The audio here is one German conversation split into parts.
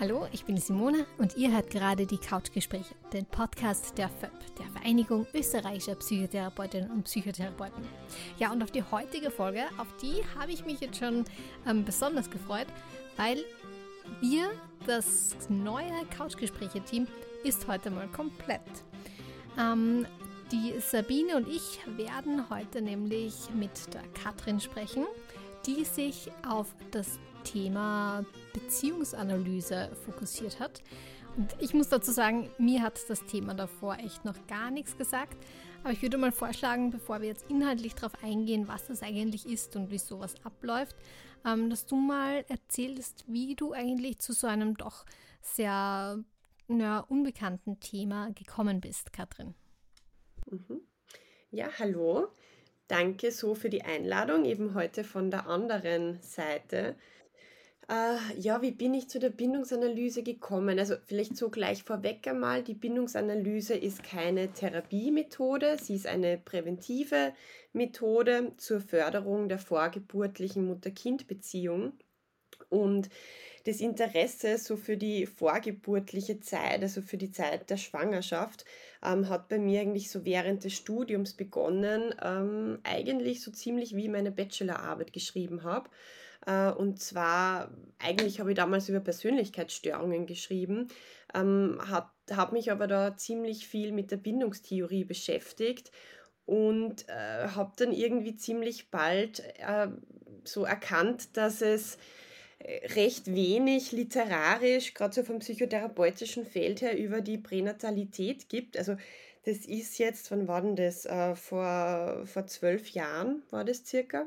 Hallo, ich bin Simone und ihr hört gerade die Couchgespräche, den Podcast der FÖP, der Vereinigung österreichischer Psychotherapeutinnen und Psychotherapeuten. Ja, und auf die heutige Folge, auf die habe ich mich jetzt schon ähm, besonders gefreut, weil wir, das neue Couchgespräche-Team, ist heute mal komplett. Ähm, die Sabine und ich werden heute nämlich mit der Katrin sprechen, die sich auf das Thema Beziehungsanalyse fokussiert hat. Und ich muss dazu sagen, mir hat das Thema davor echt noch gar nichts gesagt. Aber ich würde mal vorschlagen, bevor wir jetzt inhaltlich darauf eingehen, was das eigentlich ist und wie sowas abläuft, ähm, dass du mal erzählst, wie du eigentlich zu so einem doch sehr ja, unbekannten Thema gekommen bist, Katrin. Mhm. Ja, hallo. Danke so für die Einladung, eben heute von der anderen Seite. Äh, ja, wie bin ich zu der Bindungsanalyse gekommen? Also vielleicht so gleich vorweg einmal, die Bindungsanalyse ist keine Therapiemethode, sie ist eine präventive Methode zur Förderung der vorgeburtlichen Mutter-Kind-Beziehung. Und das Interesse so für die vorgeburtliche Zeit, also für die Zeit der Schwangerschaft, ähm, hat bei mir eigentlich so während des Studiums begonnen, ähm, eigentlich so ziemlich wie meine Bachelorarbeit geschrieben habe. Äh, und zwar, eigentlich habe ich damals über Persönlichkeitsstörungen geschrieben, ähm, habe mich aber da ziemlich viel mit der Bindungstheorie beschäftigt und äh, habe dann irgendwie ziemlich bald äh, so erkannt, dass es recht wenig literarisch, gerade so vom psychotherapeutischen Feld her, über die Pränatalität gibt. Also das ist jetzt, wann war denn das? Vor, vor zwölf Jahren war das circa.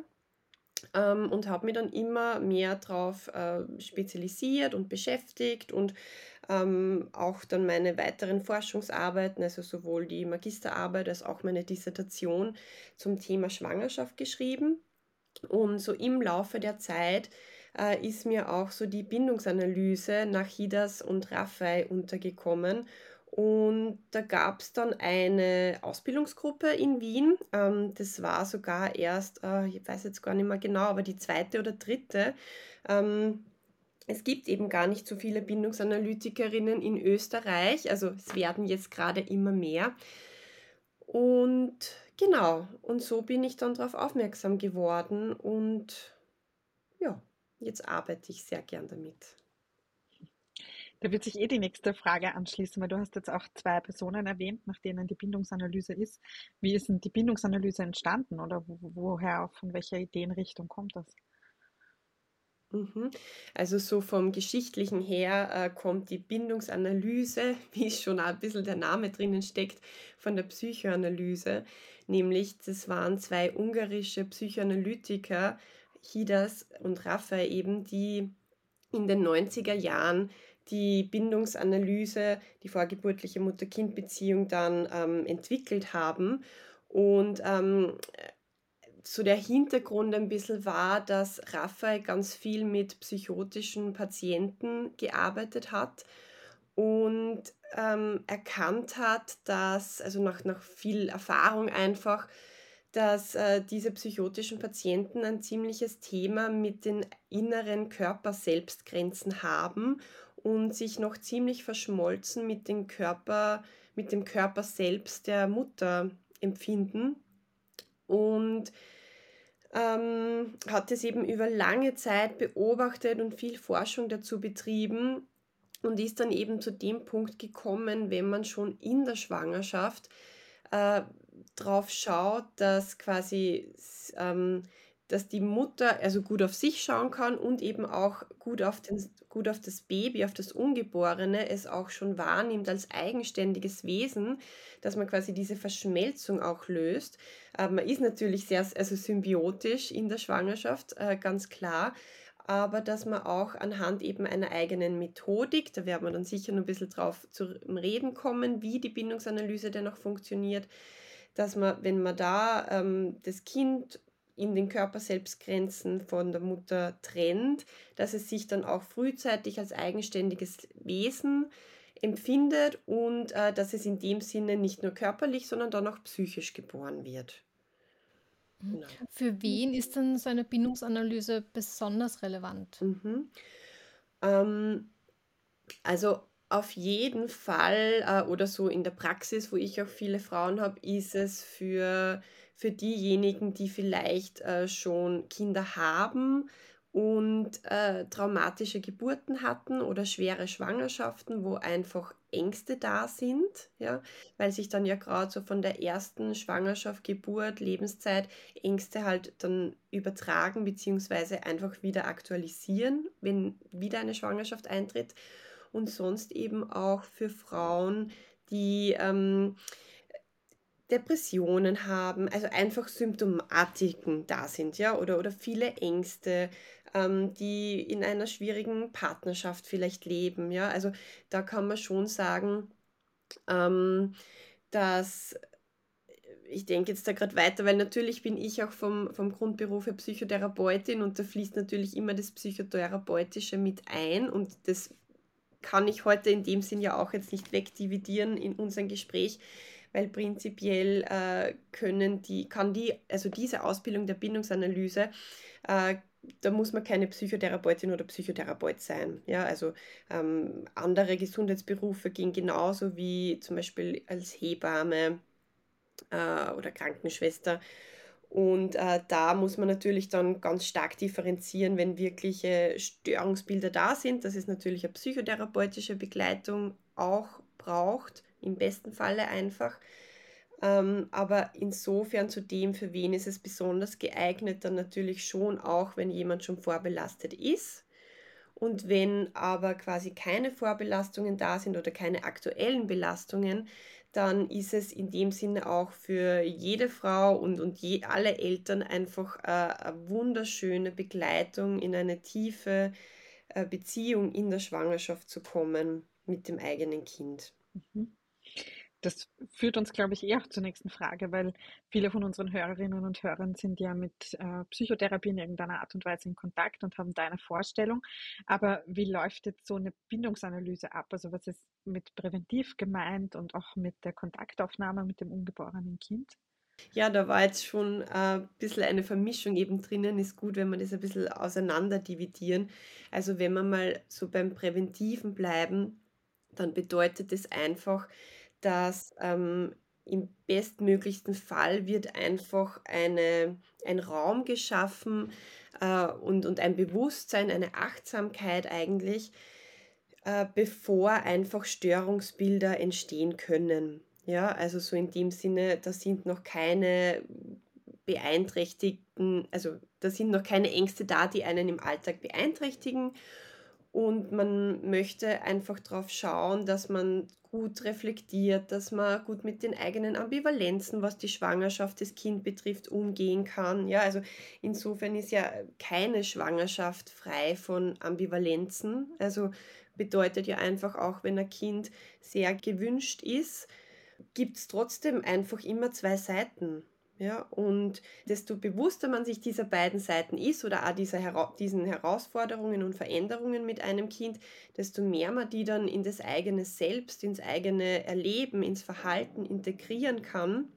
Ähm, und habe mich dann immer mehr darauf äh, spezialisiert und beschäftigt und ähm, auch dann meine weiteren Forschungsarbeiten, also sowohl die Magisterarbeit als auch meine Dissertation zum Thema Schwangerschaft geschrieben. Und so im Laufe der Zeit äh, ist mir auch so die Bindungsanalyse nach Hidas und Raphael untergekommen. Und da gab es dann eine Ausbildungsgruppe in Wien. Ähm, das war sogar erst, äh, ich weiß jetzt gar nicht mehr genau, aber die zweite oder dritte. Ähm, es gibt eben gar nicht so viele Bindungsanalytikerinnen in Österreich. Also es werden jetzt gerade immer mehr. Und genau, und so bin ich dann darauf aufmerksam geworden. Und ja, jetzt arbeite ich sehr gern damit. Da wird sich eh die nächste Frage anschließen, weil du hast jetzt auch zwei Personen erwähnt, nach denen die Bindungsanalyse ist. Wie ist denn die Bindungsanalyse entstanden oder woher, von welcher Ideenrichtung kommt das? Mhm. Also so vom Geschichtlichen her äh, kommt die Bindungsanalyse, wie schon ein bisschen der Name drinnen steckt, von der Psychoanalyse. Nämlich, das waren zwei ungarische Psychoanalytiker, Hidas und Raphael eben, die in den 90er Jahren die Bindungsanalyse, die vorgeburtliche Mutter-Kind-Beziehung dann ähm, entwickelt haben. Und ähm, so der Hintergrund ein bisschen war, dass Raphael ganz viel mit psychotischen Patienten gearbeitet hat und ähm, erkannt hat, dass, also nach, nach viel Erfahrung einfach, dass äh, diese psychotischen Patienten ein ziemliches Thema mit den inneren Körper-Selbstgrenzen haben und sich noch ziemlich verschmolzen mit dem Körper, mit dem Körper selbst der Mutter empfinden. Und ähm, hat es eben über lange Zeit beobachtet und viel Forschung dazu betrieben und ist dann eben zu dem Punkt gekommen, wenn man schon in der Schwangerschaft äh, drauf schaut, dass quasi ähm, dass die Mutter also gut auf sich schauen kann und eben auch gut auf, den, gut auf das Baby, auf das Ungeborene, es auch schon wahrnimmt als eigenständiges Wesen, dass man quasi diese Verschmelzung auch löst. Äh, man ist natürlich sehr also symbiotisch in der Schwangerschaft, äh, ganz klar, aber dass man auch anhand eben einer eigenen Methodik, da werden wir dann sicher noch ein bisschen drauf zu reden kommen, wie die Bindungsanalyse denn auch funktioniert, dass man, wenn man da ähm, das Kind in den Körperselbstgrenzen von der Mutter trennt, dass es sich dann auch frühzeitig als eigenständiges Wesen empfindet und äh, dass es in dem Sinne nicht nur körperlich, sondern dann auch psychisch geboren wird. Mhm. Genau. Für wen ist denn so eine Bindungsanalyse besonders relevant? Mhm. Ähm, Also auf jeden Fall äh, oder so in der Praxis, wo ich auch viele Frauen habe, ist es für, für diejenigen, die vielleicht äh, schon Kinder haben und äh, traumatische Geburten hatten oder schwere Schwangerschaften, wo einfach Ängste da sind, ja, weil sich dann ja gerade so von der ersten Schwangerschaft, Geburt, Lebenszeit Ängste halt dann übertragen beziehungsweise einfach wieder aktualisieren, wenn wieder eine Schwangerschaft eintritt. Und sonst eben auch für Frauen, die ähm, Depressionen haben, also einfach Symptomatiken da sind, ja, oder, oder viele Ängste, ähm, die in einer schwierigen Partnerschaft vielleicht leben, ja. Also da kann man schon sagen, ähm, dass ich denke jetzt da gerade weiter, weil natürlich bin ich auch vom, vom Grundberuf her Psychotherapeutin und da fließt natürlich immer das Psychotherapeutische mit ein und das kann ich heute in dem Sinn ja auch jetzt nicht wegdividieren in unserem Gespräch, weil prinzipiell äh, können die, kann die, also diese Ausbildung der Bindungsanalyse, äh, da muss man keine Psychotherapeutin oder Psychotherapeut sein. Ja, also ähm, andere Gesundheitsberufe gehen genauso wie zum Beispiel als Hebamme äh, oder Krankenschwester und äh, da muss man natürlich dann ganz stark differenzieren, wenn wirkliche Störungsbilder da sind, dass es natürlich eine psychotherapeutische Begleitung auch braucht, im besten Falle einfach. Ähm, aber insofern zu dem, für wen ist es besonders geeignet, dann natürlich schon auch, wenn jemand schon vorbelastet ist. Und wenn aber quasi keine Vorbelastungen da sind oder keine aktuellen Belastungen, dann ist es in dem Sinne auch für jede Frau und, und je, alle Eltern einfach äh, eine wunderschöne Begleitung in eine tiefe äh, Beziehung in der Schwangerschaft zu kommen mit dem eigenen Kind. Mhm. Das führt uns, glaube ich, eher auch zur nächsten Frage, weil viele von unseren Hörerinnen und Hörern sind ja mit äh, Psychotherapie in irgendeiner Art und Weise in Kontakt und haben da eine Vorstellung. Aber wie läuft jetzt so eine Bindungsanalyse ab? Also was ist mit präventiv gemeint und auch mit der Kontaktaufnahme mit dem ungeborenen Kind? Ja, da war jetzt schon äh, ein bisschen eine Vermischung eben drinnen. Ist gut, wenn wir das ein bisschen auseinander dividieren. Also wenn wir mal so beim Präventiven bleiben, dann bedeutet es einfach, dass ähm, im bestmöglichsten Fall wird einfach eine, ein Raum geschaffen äh, und, und ein Bewusstsein, eine Achtsamkeit eigentlich, äh, bevor einfach Störungsbilder entstehen können. Ja, also so in dem Sinne, da sind noch keine beeinträchtigten, also da sind noch keine Ängste da, die einen im Alltag beeinträchtigen. Und man möchte einfach darauf schauen, dass man gut reflektiert, dass man gut mit den eigenen Ambivalenzen, was die Schwangerschaft des Kind betrifft, umgehen kann. Ja, also insofern ist ja keine Schwangerschaft frei von Ambivalenzen. Also bedeutet ja einfach auch, wenn ein Kind sehr gewünscht ist, gibt es trotzdem einfach immer zwei Seiten. Ja, und desto bewusster man sich dieser beiden Seiten ist oder auch dieser, diesen Herausforderungen und Veränderungen mit einem Kind, desto mehr man die dann in das eigene Selbst, ins eigene Erleben, ins Verhalten integrieren kann,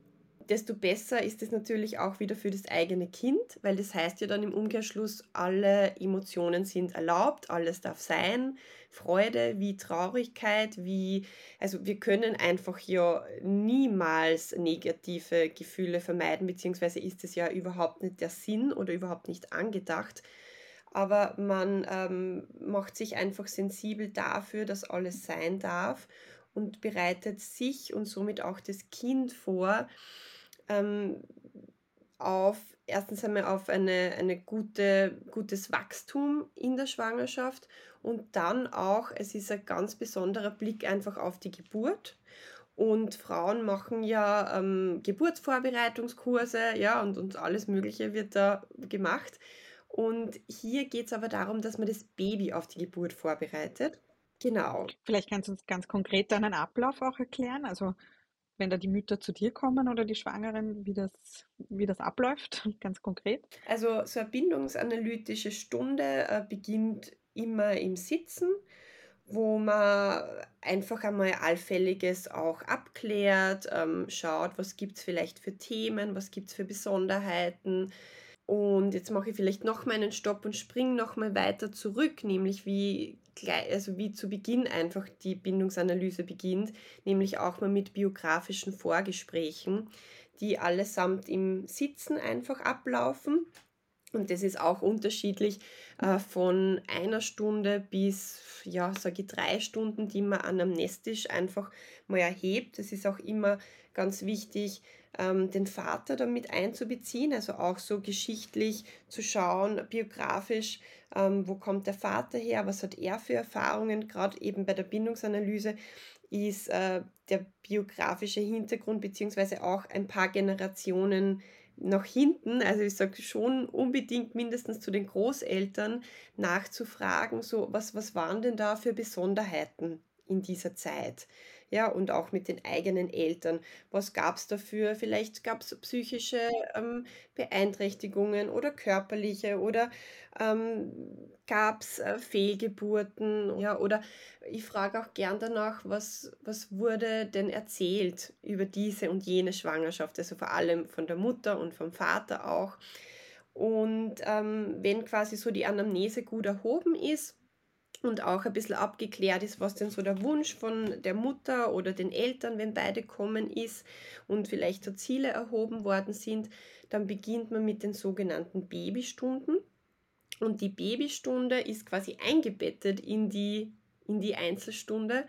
desto besser ist es natürlich auch wieder für das eigene Kind, weil das heißt ja dann im Umkehrschluss, alle Emotionen sind erlaubt, alles darf sein, Freude wie Traurigkeit, wie, also wir können einfach ja niemals negative Gefühle vermeiden, beziehungsweise ist es ja überhaupt nicht der Sinn oder überhaupt nicht angedacht. Aber man ähm, macht sich einfach sensibel dafür, dass alles sein darf und bereitet sich und somit auch das Kind vor, ähm, auf erstens einmal auf eine, eine gute, gutes Wachstum in der Schwangerschaft und dann auch, es ist ein ganz besonderer Blick einfach auf die Geburt. Und Frauen machen ja ähm, Geburtsvorbereitungskurse, ja, und, und alles Mögliche wird da gemacht. Und hier geht es aber darum, dass man das Baby auf die Geburt vorbereitet. Genau. Vielleicht kannst du uns ganz konkret dann einen Ablauf auch erklären. Also wenn da die Mütter zu dir kommen oder die Schwangeren, wie das, wie das abläuft, ganz konkret? Also so eine bindungsanalytische Stunde äh, beginnt immer im Sitzen, wo man einfach einmal Allfälliges auch abklärt, ähm, schaut, was gibt es vielleicht für Themen, was gibt es für Besonderheiten. Und jetzt mache ich vielleicht noch mal einen Stopp und springe noch mal weiter zurück, nämlich wie also wie zu Beginn einfach die Bindungsanalyse beginnt, nämlich auch mal mit biografischen Vorgesprächen, die allesamt im Sitzen einfach ablaufen. Und das ist auch unterschiedlich äh, von einer Stunde bis, ja, sage ich, drei Stunden, die man anamnestisch einfach mal erhebt. Es ist auch immer ganz wichtig, ähm, den Vater damit einzubeziehen, also auch so geschichtlich zu schauen, biografisch, ähm, wo kommt der Vater her, was hat er für Erfahrungen, gerade eben bei der Bindungsanalyse ist äh, der biografische Hintergrund beziehungsweise auch ein paar Generationen nach hinten, also ich sage schon unbedingt mindestens zu den Großeltern nachzufragen, so was, was waren denn da für Besonderheiten in dieser Zeit? Ja, und auch mit den eigenen Eltern. Was gab es dafür? Vielleicht gab es psychische ähm, Beeinträchtigungen oder körperliche oder ähm, gab es äh, Fehlgeburten, ja, oder ich frage auch gern danach, was, was wurde denn erzählt über diese und jene Schwangerschaft, also vor allem von der Mutter und vom Vater auch. Und ähm, wenn quasi so die Anamnese gut erhoben ist, und auch ein bisschen abgeklärt ist, was denn so der Wunsch von der Mutter oder den Eltern, wenn beide kommen, ist und vielleicht so Ziele erhoben worden sind, dann beginnt man mit den sogenannten Babystunden. Und die Babystunde ist quasi eingebettet in die, in die Einzelstunde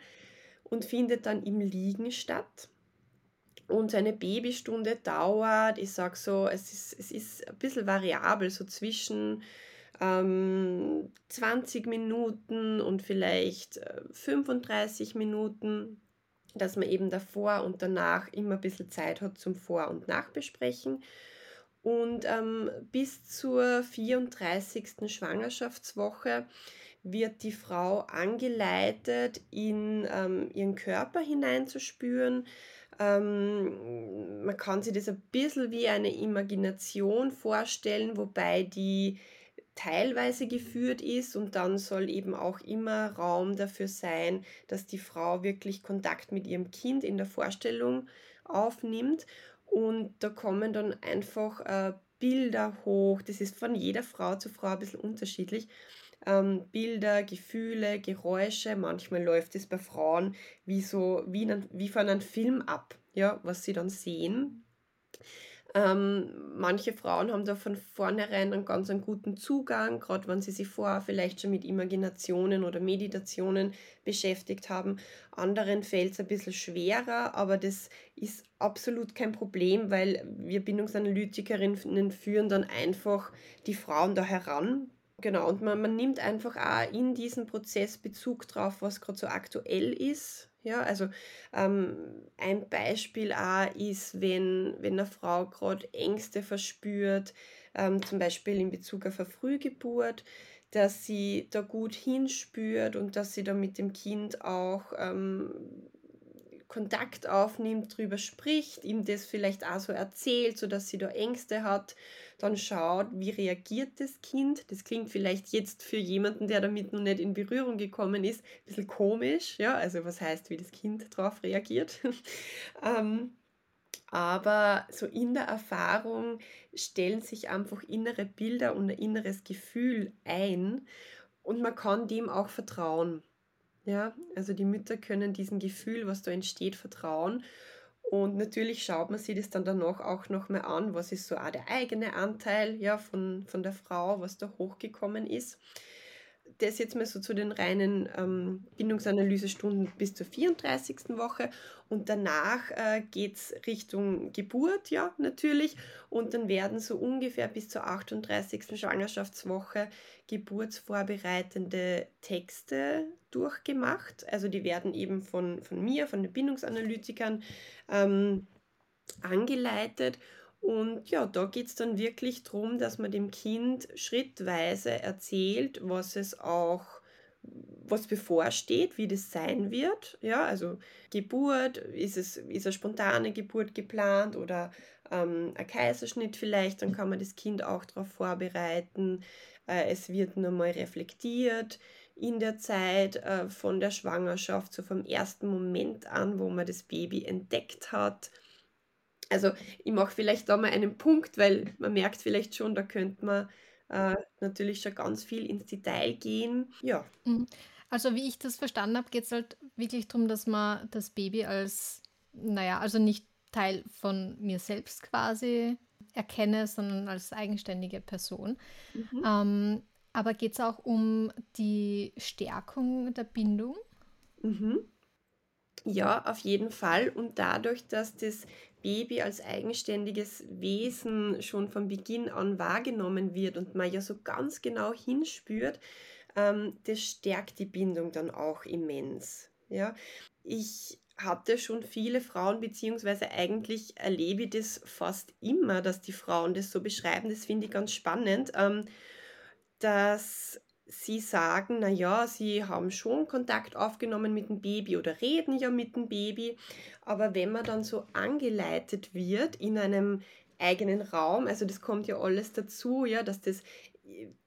und findet dann im Liegen statt. Und eine Babystunde dauert, ich sage so, es ist, es ist ein bisschen variabel, so zwischen ähm, 20 Minuten und vielleicht 35 äh, Minuten, dass man eben davor und danach immer ein bisschen Zeit hat zum Vor- und Nachbesprechen. Und ähm, bis zur 34. Schwangerschaftswoche wird die Frau angeleitet, in ähm, ihren Körper hineinzuspüren. Ähm, man kann sich das ein bisschen wie eine Imagination vorstellen, wobei die teilweise geführt ist und dann soll eben auch immer Raum dafür sein, dass die Frau wirklich Kontakt mit ihrem Kind in der Vorstellung aufnimmt. Und da kommen dann einfach äh, Bilder hoch, das ist von jeder Frau zu Frau ein bisschen unterschiedlich, ähm, Bilder, Gefühle, Geräusche, manchmal läuft es bei Frauen wie so, wie, in, wie von einem Film ab, ja, was sie dann sehen ähm, manche Frauen haben da von vornherein einen ganz einen guten Zugang, gerade wenn sie sich vorher vielleicht schon mit Imaginationen oder Meditationen beschäftigt haben. Anderen fällt es ein bisschen schwerer, aber das ist absolut kein Problem, weil wir Bindungsanalytikerinnen führen dann einfach die Frauen da heran. Genau, und man, man nimmt einfach auch in diesen Prozess Bezug drauf, was gerade so aktuell ist ja, also ähm, ein Beispiel auch ist, wenn, wenn eine Frau gerade Ängste verspürt, ähm, zum Beispiel in Bezug auf eine Frühgeburt, dass sie da gut hinspürt und dass sie da mit dem Kind auch ähm, Kontakt aufnimmt, drüber spricht, ihm das vielleicht auch so erzählt, sodass sie da Ängste hat dann schaut, wie reagiert das Kind. Das klingt vielleicht jetzt für jemanden, der damit noch nicht in Berührung gekommen ist, ein bisschen komisch. Ja, also was heißt, wie das Kind darauf reagiert. ähm, aber so in der Erfahrung stellen sich einfach innere Bilder und ein inneres Gefühl ein und man kann dem auch vertrauen. Ja, also die Mütter können diesem Gefühl, was da entsteht, vertrauen und natürlich schaut man sich das dann danach auch nochmal an, was ist so auch der eigene Anteil ja, von, von der Frau, was da hochgekommen ist das jetzt mal so zu den reinen ähm, Bindungsanalysestunden bis zur 34. Woche und danach äh, geht es Richtung Geburt, ja, natürlich. Und dann werden so ungefähr bis zur 38. Schwangerschaftswoche geburtsvorbereitende Texte durchgemacht. Also die werden eben von, von mir, von den Bindungsanalytikern ähm, angeleitet und ja, da geht es dann wirklich darum, dass man dem Kind schrittweise erzählt, was es auch was bevorsteht, wie das sein wird. Ja, also Geburt, ist es ist eine spontane Geburt geplant oder ähm, ein Kaiserschnitt vielleicht, dann kann man das Kind auch darauf vorbereiten. Äh, es wird nochmal reflektiert in der Zeit äh, von der Schwangerschaft, so vom ersten Moment an, wo man das Baby entdeckt hat also ich mache vielleicht da mal einen Punkt, weil man merkt vielleicht schon, da könnte man äh, natürlich schon ganz viel ins Detail gehen. Ja. Mhm. Also wie ich das verstanden habe, geht es halt wirklich darum, dass man das Baby als, naja, also nicht Teil von mir selbst quasi erkenne, sondern als eigenständige Person. Mhm. Ähm, aber geht es auch um die Stärkung der Bindung? Mhm. Ja, auf jeden Fall. Und dadurch, dass das Baby als eigenständiges Wesen schon von Beginn an wahrgenommen wird und man ja so ganz genau hinspürt, ähm, das stärkt die Bindung dann auch immens. Ja, ich hatte schon viele Frauen, beziehungsweise eigentlich erlebe ich das fast immer, dass die Frauen das so beschreiben. Das finde ich ganz spannend, ähm, dass sie sagen, na ja, sie haben schon Kontakt aufgenommen mit dem Baby oder reden ja mit dem Baby, aber wenn man dann so angeleitet wird in einem eigenen Raum, also das kommt ja alles dazu, ja, dass das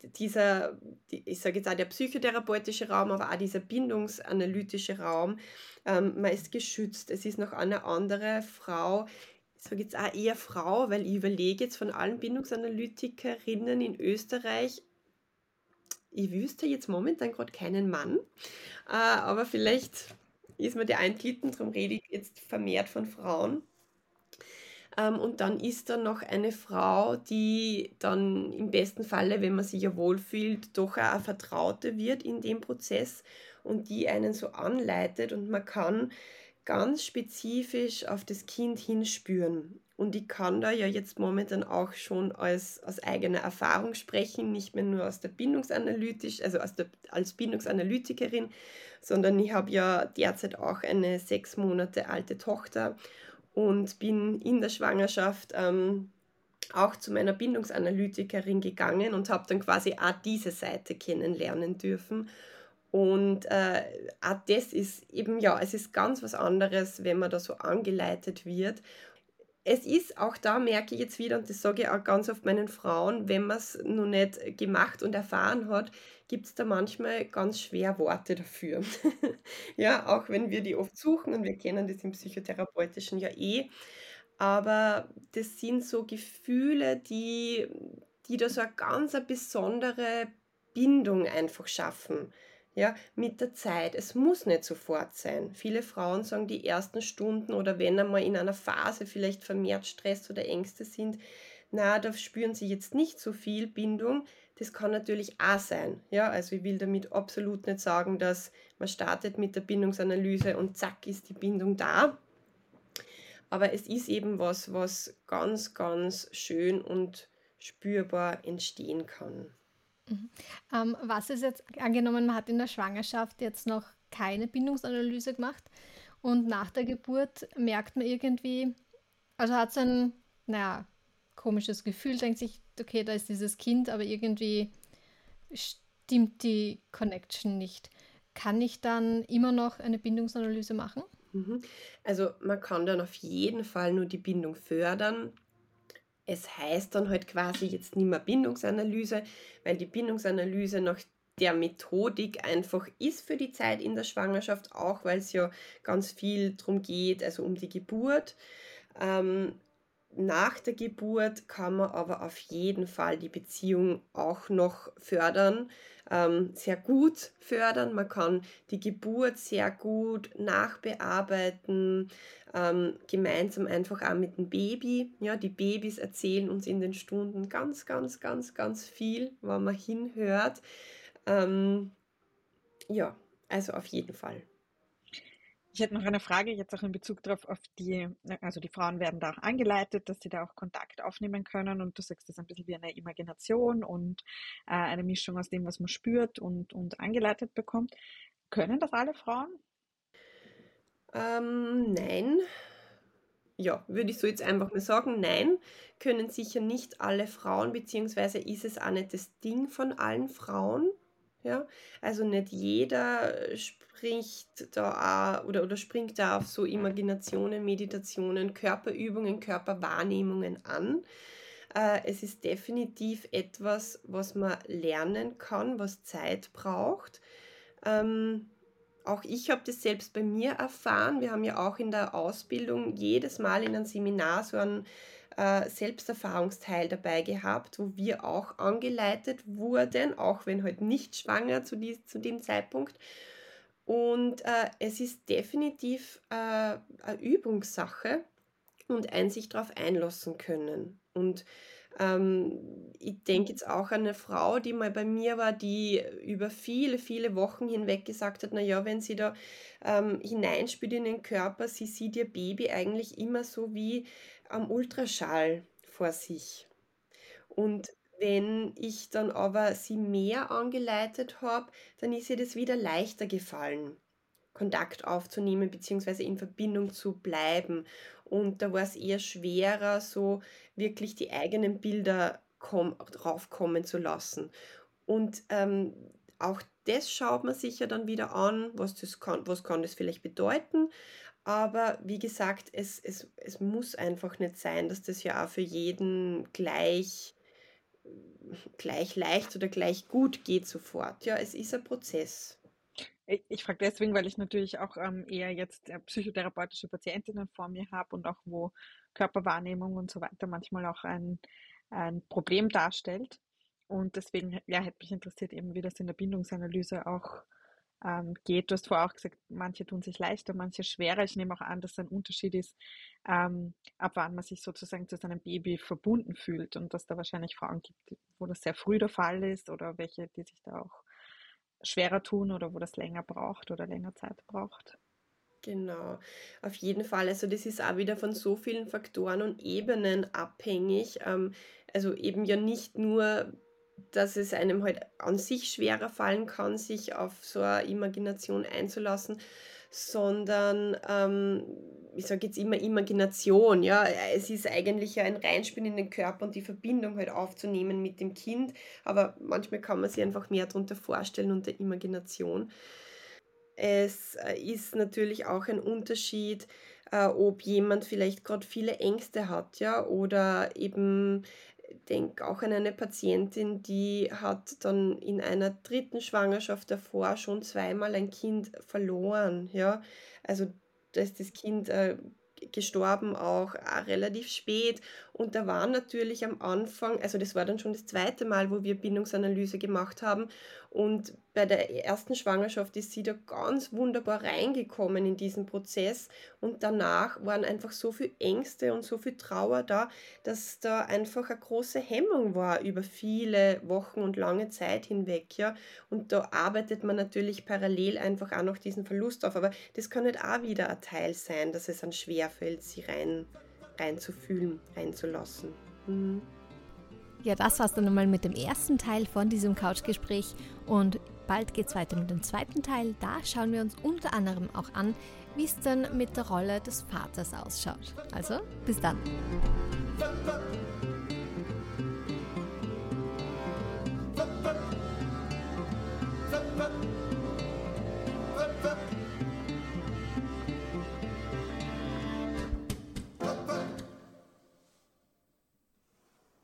dieser, ich sage jetzt auch der psychotherapeutische Raum, aber auch dieser bindungsanalytische Raum, ähm, man ist geschützt. Es ist noch eine andere Frau, ich sage jetzt auch eher Frau, weil ich überlege jetzt von allen Bindungsanalytikerinnen in Österreich, ich wüsste jetzt momentan gerade keinen Mann, äh, aber vielleicht ist mir der einglitten, darum rede ich jetzt vermehrt von Frauen. Ähm, und dann ist da noch eine Frau, die dann im besten Falle, wenn man sich ja wohlfühlt, doch auch eine Vertraute wird in dem Prozess und die einen so anleitet und man kann ganz spezifisch auf das Kind hinspüren. Und ich kann da ja jetzt momentan auch schon als, aus eigener Erfahrung sprechen, nicht mehr nur aus der Bindungsanalytisch, also aus der, als Bindungsanalytikerin, sondern ich habe ja derzeit auch eine sechs Monate alte Tochter und bin in der Schwangerschaft ähm, auch zu meiner Bindungsanalytikerin gegangen und habe dann quasi auch diese Seite kennenlernen dürfen. Und äh, auch das ist eben, ja, es ist ganz was anderes, wenn man da so angeleitet wird es ist auch da, merke ich jetzt wieder, und das sage ich auch ganz oft meinen Frauen, wenn man es noch nicht gemacht und erfahren hat, gibt es da manchmal ganz schwer Worte dafür. ja, auch wenn wir die oft suchen und wir kennen das im Psychotherapeutischen ja eh. Aber das sind so Gefühle, die, die da so eine ganz eine besondere Bindung einfach schaffen ja, mit der Zeit. Es muss nicht sofort sein. Viele Frauen sagen die ersten Stunden oder wenn einmal in einer Phase vielleicht vermehrt Stress oder Ängste sind, na, da spüren sie jetzt nicht so viel Bindung. Das kann natürlich auch sein. Ja, also ich will damit absolut nicht sagen, dass man startet mit der Bindungsanalyse und zack ist die Bindung da. Aber es ist eben was, was ganz, ganz schön und spürbar entstehen kann. Mhm. Ähm, was ist jetzt angenommen, man hat in der Schwangerschaft jetzt noch keine Bindungsanalyse gemacht und nach der Geburt merkt man irgendwie, also hat so ein, naja, komisches Gefühl, denkt sich, okay, da ist dieses Kind, aber irgendwie stimmt die Connection nicht. Kann ich dann immer noch eine Bindungsanalyse machen? Mhm. Also man kann dann auf jeden Fall nur die Bindung fördern es heißt dann halt quasi jetzt nicht mehr Bindungsanalyse, weil die Bindungsanalyse nach der Methodik einfach ist für die Zeit in der Schwangerschaft, auch weil es ja ganz viel darum geht, also um die Geburt. Ähm, nach der Geburt kann man aber auf jeden Fall die Beziehung auch noch fördern, ähm, sehr gut fördern. Man kann die Geburt sehr gut nachbearbeiten ähm, gemeinsam einfach auch mit dem Baby. Ja, die Babys erzählen uns in den Stunden ganz, ganz, ganz, ganz viel, wenn man hinhört. Ähm, ja, also auf jeden Fall. Ich hätte noch eine Frage jetzt auch in Bezug darauf, auf die, also die Frauen werden da auch angeleitet, dass sie da auch Kontakt aufnehmen können und du sagst, das ist ein bisschen wie eine Imagination und äh, eine Mischung aus dem, was man spürt und, und angeleitet bekommt. Können das alle Frauen? Ähm, nein. Ja, würde ich so jetzt einfach mal sagen, nein, können sicher nicht alle Frauen, beziehungsweise ist es auch nicht das Ding von allen Frauen. Ja, also nicht jeder spricht da auch oder, oder springt da auf so Imaginationen, Meditationen, Körperübungen, Körperwahrnehmungen an. Äh, es ist definitiv etwas, was man lernen kann, was Zeit braucht. Ähm, auch ich habe das selbst bei mir erfahren. Wir haben ja auch in der Ausbildung jedes Mal in einem Seminar so einen äh, Selbsterfahrungsteil dabei gehabt, wo wir auch angeleitet wurden, auch wenn halt nicht schwanger zu, die, zu dem Zeitpunkt. Und äh, es ist definitiv äh, eine Übungssache und ein sich darauf einlassen können. Und ähm, ich denke jetzt auch an eine Frau, die mal bei mir war, die über viele, viele Wochen hinweg gesagt hat, naja, wenn sie da ähm, hineinspielt in den Körper, sie sieht ihr Baby eigentlich immer so wie am Ultraschall vor sich. Und wenn ich dann aber sie mehr angeleitet habe, dann ist ihr das wieder leichter gefallen. Kontakt aufzunehmen bzw. in Verbindung zu bleiben. Und da war es eher schwerer, so wirklich die eigenen Bilder draufkommen zu lassen. Und ähm, auch das schaut man sich ja dann wieder an, was, das kann, was kann das vielleicht bedeuten. Aber wie gesagt, es, es, es muss einfach nicht sein, dass das ja auch für jeden gleich, gleich leicht oder gleich gut geht sofort. Ja, es ist ein Prozess. Ich, frage deswegen, weil ich natürlich auch ähm, eher jetzt äh, psychotherapeutische Patientinnen vor mir habe und auch wo Körperwahrnehmung und so weiter manchmal auch ein, ein Problem darstellt. Und deswegen ja, hätte mich interessiert, eben wie das in der Bindungsanalyse auch ähm, geht. Du hast vorher auch gesagt, manche tun sich leichter, manche schwerer. Ich nehme auch an, dass ein Unterschied ist, ähm, ab wann man sich sozusagen zu seinem Baby verbunden fühlt und dass da wahrscheinlich Frauen gibt, wo das sehr früh der Fall ist oder welche, die sich da auch schwerer tun oder wo das länger braucht oder länger Zeit braucht. Genau, auf jeden Fall. Also das ist auch wieder von so vielen Faktoren und Ebenen abhängig. Ähm, also eben ja nicht nur, dass es einem halt an sich schwerer fallen kann, sich auf so eine Imagination einzulassen, sondern ähm, ich sage jetzt immer Imagination, ja, es ist eigentlich ja ein Reinspielen in den Körper und die Verbindung halt aufzunehmen mit dem Kind, aber manchmal kann man sich einfach mehr darunter vorstellen unter Imagination. Es äh, ist natürlich auch ein Unterschied, äh, ob jemand vielleicht gerade viele Ängste hat, ja, oder eben denke auch an eine Patientin, die hat dann in einer dritten Schwangerschaft davor schon zweimal ein Kind verloren. Ja? Also da ist das Kind äh, gestorben auch äh, relativ spät. Und da war natürlich am Anfang, also das war dann schon das zweite Mal, wo wir Bindungsanalyse gemacht haben. Und bei der ersten Schwangerschaft ist sie da ganz wunderbar reingekommen in diesen Prozess. Und danach waren einfach so viel Ängste und so viel Trauer da, dass da einfach eine große Hemmung war über viele Wochen und lange Zeit hinweg. Ja. Und da arbeitet man natürlich parallel einfach auch noch diesen Verlust auf. Aber das kann nicht auch wieder ein Teil sein, dass es dann schwerfällt, sie rein, reinzufühlen, reinzulassen. Mhm. Ja, das war's dann einmal mit dem ersten Teil von diesem Couchgespräch und bald geht's weiter mit dem zweiten Teil. Da schauen wir uns unter anderem auch an, wie es dann mit der Rolle des Vaters ausschaut. Also, bis dann.